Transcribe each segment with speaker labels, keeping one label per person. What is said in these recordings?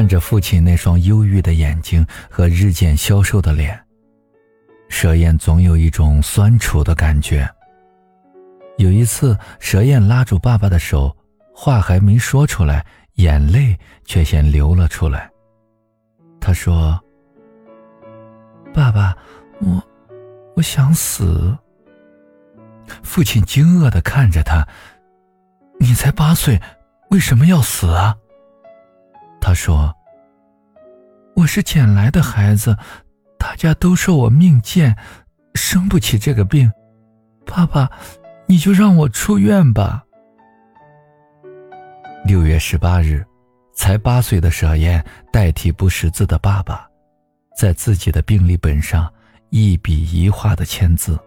Speaker 1: 看着父亲那双忧郁的眼睛和日渐消瘦的脸，蛇燕总有一种酸楚的感觉。有一次，蛇燕拉住爸爸的手，话还没说出来，眼泪却先流了出来。他说：“爸爸，我，我想死。”父亲惊愕的看着他：“你才八岁，为什么要死啊？”他说：“我是捡来的孩子，大家都说我命贱，生不起这个病。爸爸，你就让我出院吧。”六月十八日，才八岁的舍燕代替不识字的爸爸，在自己的病历本上一笔一画的签字，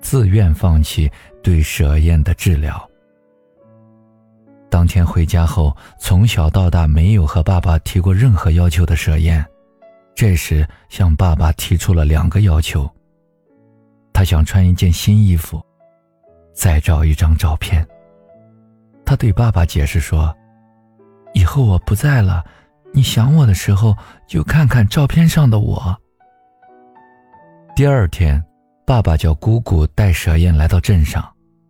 Speaker 1: 自愿放弃对舍燕的治疗。当天回家后，从小到大没有和爸爸提过任何要求的舍燕，这时向爸爸提出了两个要求。他想穿一件新衣服，再照一张照片。他对爸爸解释说：“以后我不在了，你想我的时候就看看照片上的我。”第二天，爸爸叫姑姑带舍燕来到镇上，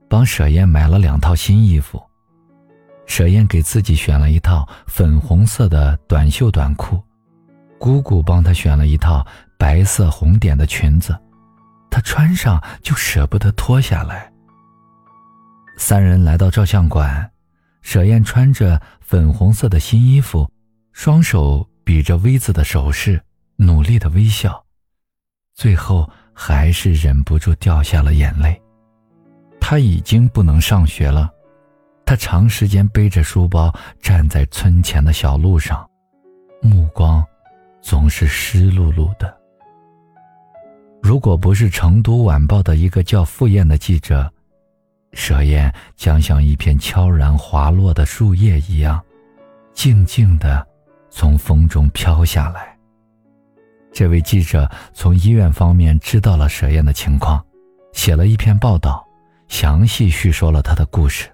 Speaker 1: 帮舍燕买了两套新衣服。舍燕给自己选了一套粉红色的短袖短裤，姑姑帮她选了一套白色红点的裙子，她穿上就舍不得脱下来。三人来到照相馆，舍燕穿着粉红色的新衣服，双手比着 V 字的手势，努力的微笑，最后还是忍不住掉下了眼泪。她已经不能上学了。他长时间背着书包站在村前的小路上，目光总是湿漉漉的。如果不是成都晚报的一个叫傅燕的记者，舍燕将像一片悄然滑落的树叶一样，静静地从风中飘下来。这位记者从医院方面知道了舍燕的情况，写了一篇报道，详细叙说了她的故事。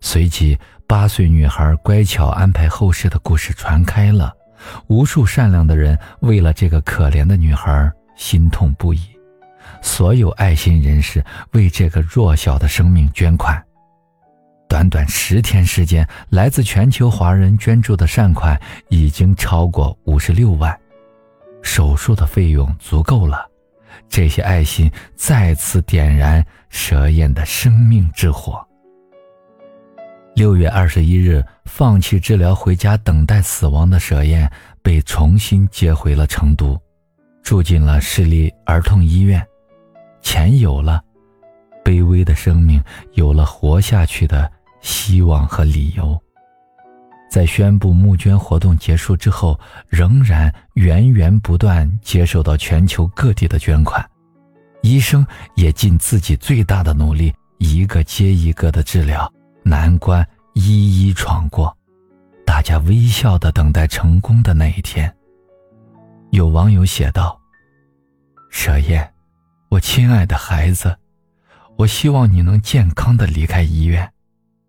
Speaker 1: 随即，八岁女孩乖巧安排后事的故事传开了，无数善良的人为了这个可怜的女孩心痛不已，所有爱心人士为这个弱小的生命捐款。短短十天时间，来自全球华人捐助的善款已经超过五十六万，手术的费用足够了。这些爱心再次点燃蛇燕的生命之火。六月二十一日，放弃治疗回家等待死亡的舍燕被重新接回了成都，住进了市立儿童医院。钱有了，卑微的生命有了活下去的希望和理由。在宣布募捐活动结束之后，仍然源源不断接受到全球各地的捐款，医生也尽自己最大的努力，一个接一个的治疗。难关一一闯过，大家微笑的等待成功的那一天。有网友写道：“舍燕，我亲爱的孩子，我希望你能健康的离开医院，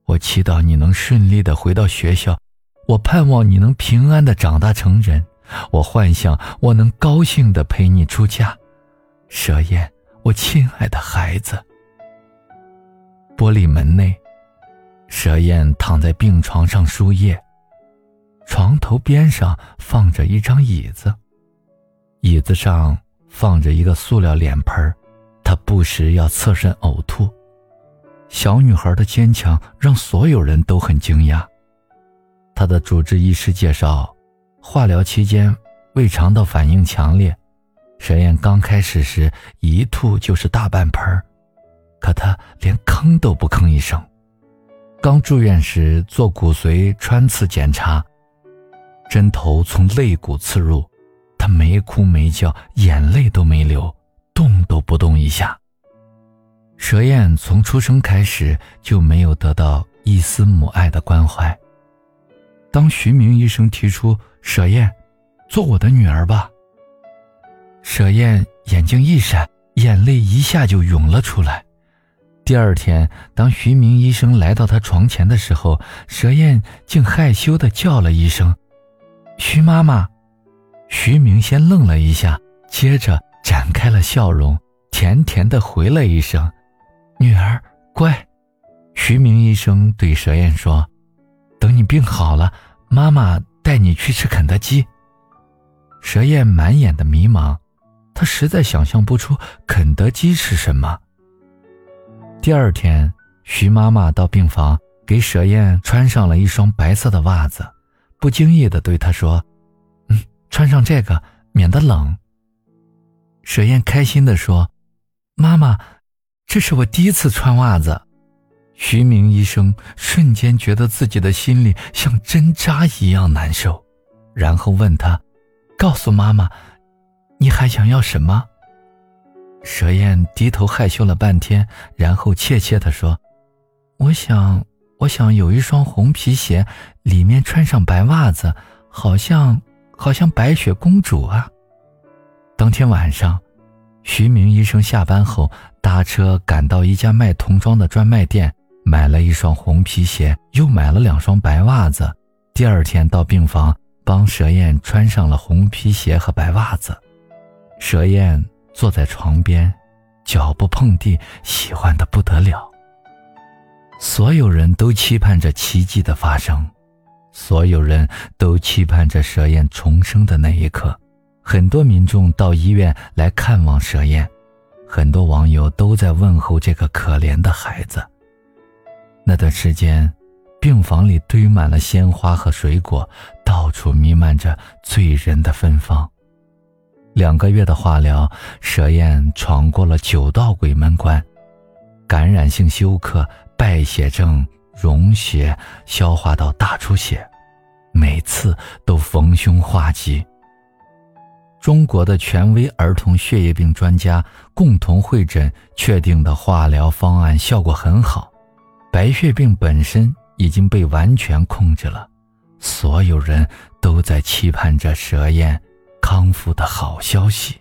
Speaker 1: 我祈祷你能顺利的回到学校，我盼望你能平安的长大成人，我幻想我能高兴的陪你出嫁。舍燕，我亲爱的孩子。”玻璃门内。蛇燕躺在病床上输液，床头边上放着一张椅子，椅子上放着一个塑料脸盆她不时要侧身呕吐。小女孩的坚强让所有人都很惊讶。她的主治医师介绍，化疗期间胃肠道反应强烈，蛇燕刚开始时一吐就是大半盆可她连吭都不吭一声。刚住院时做骨髓穿刺检查，针头从肋骨刺入，他没哭没叫，眼泪都没流，动都不动一下。蛇燕从出生开始就没有得到一丝母爱的关怀。当徐明医生提出蛇燕，做我的女儿吧，蛇燕眼睛一闪，眼泪一下就涌了出来。第二天，当徐明医生来到他床前的时候，蛇燕竟害羞地叫了一声：“徐妈妈。徐明先愣了一下，接着展开了笑容，甜甜的回了一声：“女儿乖。”徐明医生对蛇燕说：“等你病好了，妈妈带你去吃肯德基。”蛇燕满眼的迷茫，她实在想象不出肯德基是什么。第二天，徐妈妈到病房给蛇燕穿上了一双白色的袜子，不经意的对她说。嗯穿上这个，免得冷。蛇燕开心地说：“妈妈，这是我第一次穿袜子。”徐明医生瞬间觉得自己的心里像针扎一样难受，然后问他：“告诉妈妈，你还想要什么？”蛇燕低头害羞了半天，然后怯怯地说：“我想，我想有一双红皮鞋，里面穿上白袜子，好像……”好像白雪公主啊！当天晚上，徐明医生下班后搭车赶到一家卖童装的专卖店，买了一双红皮鞋，又买了两双白袜子。第二天到病房帮蛇燕穿上了红皮鞋和白袜子。蛇燕坐在床边，脚不碰地，喜欢的不得了。所有人都期盼着奇迹的发生。所有人都期盼着蛇燕重生的那一刻，很多民众到医院来看望蛇燕，很多网友都在问候这个可怜的孩子。那段时间，病房里堆满了鲜花和水果，到处弥漫着醉人的芬芳。两个月的化疗，蛇燕闯过了九道鬼门关：感染性休克、败血症。溶血、消化道大出血，每次都逢凶化吉。中国的权威儿童血液病专家共同会诊确定的化疗方案效果很好，白血病本身已经被完全控制了。所有人都在期盼着蛇燕康复的好消息。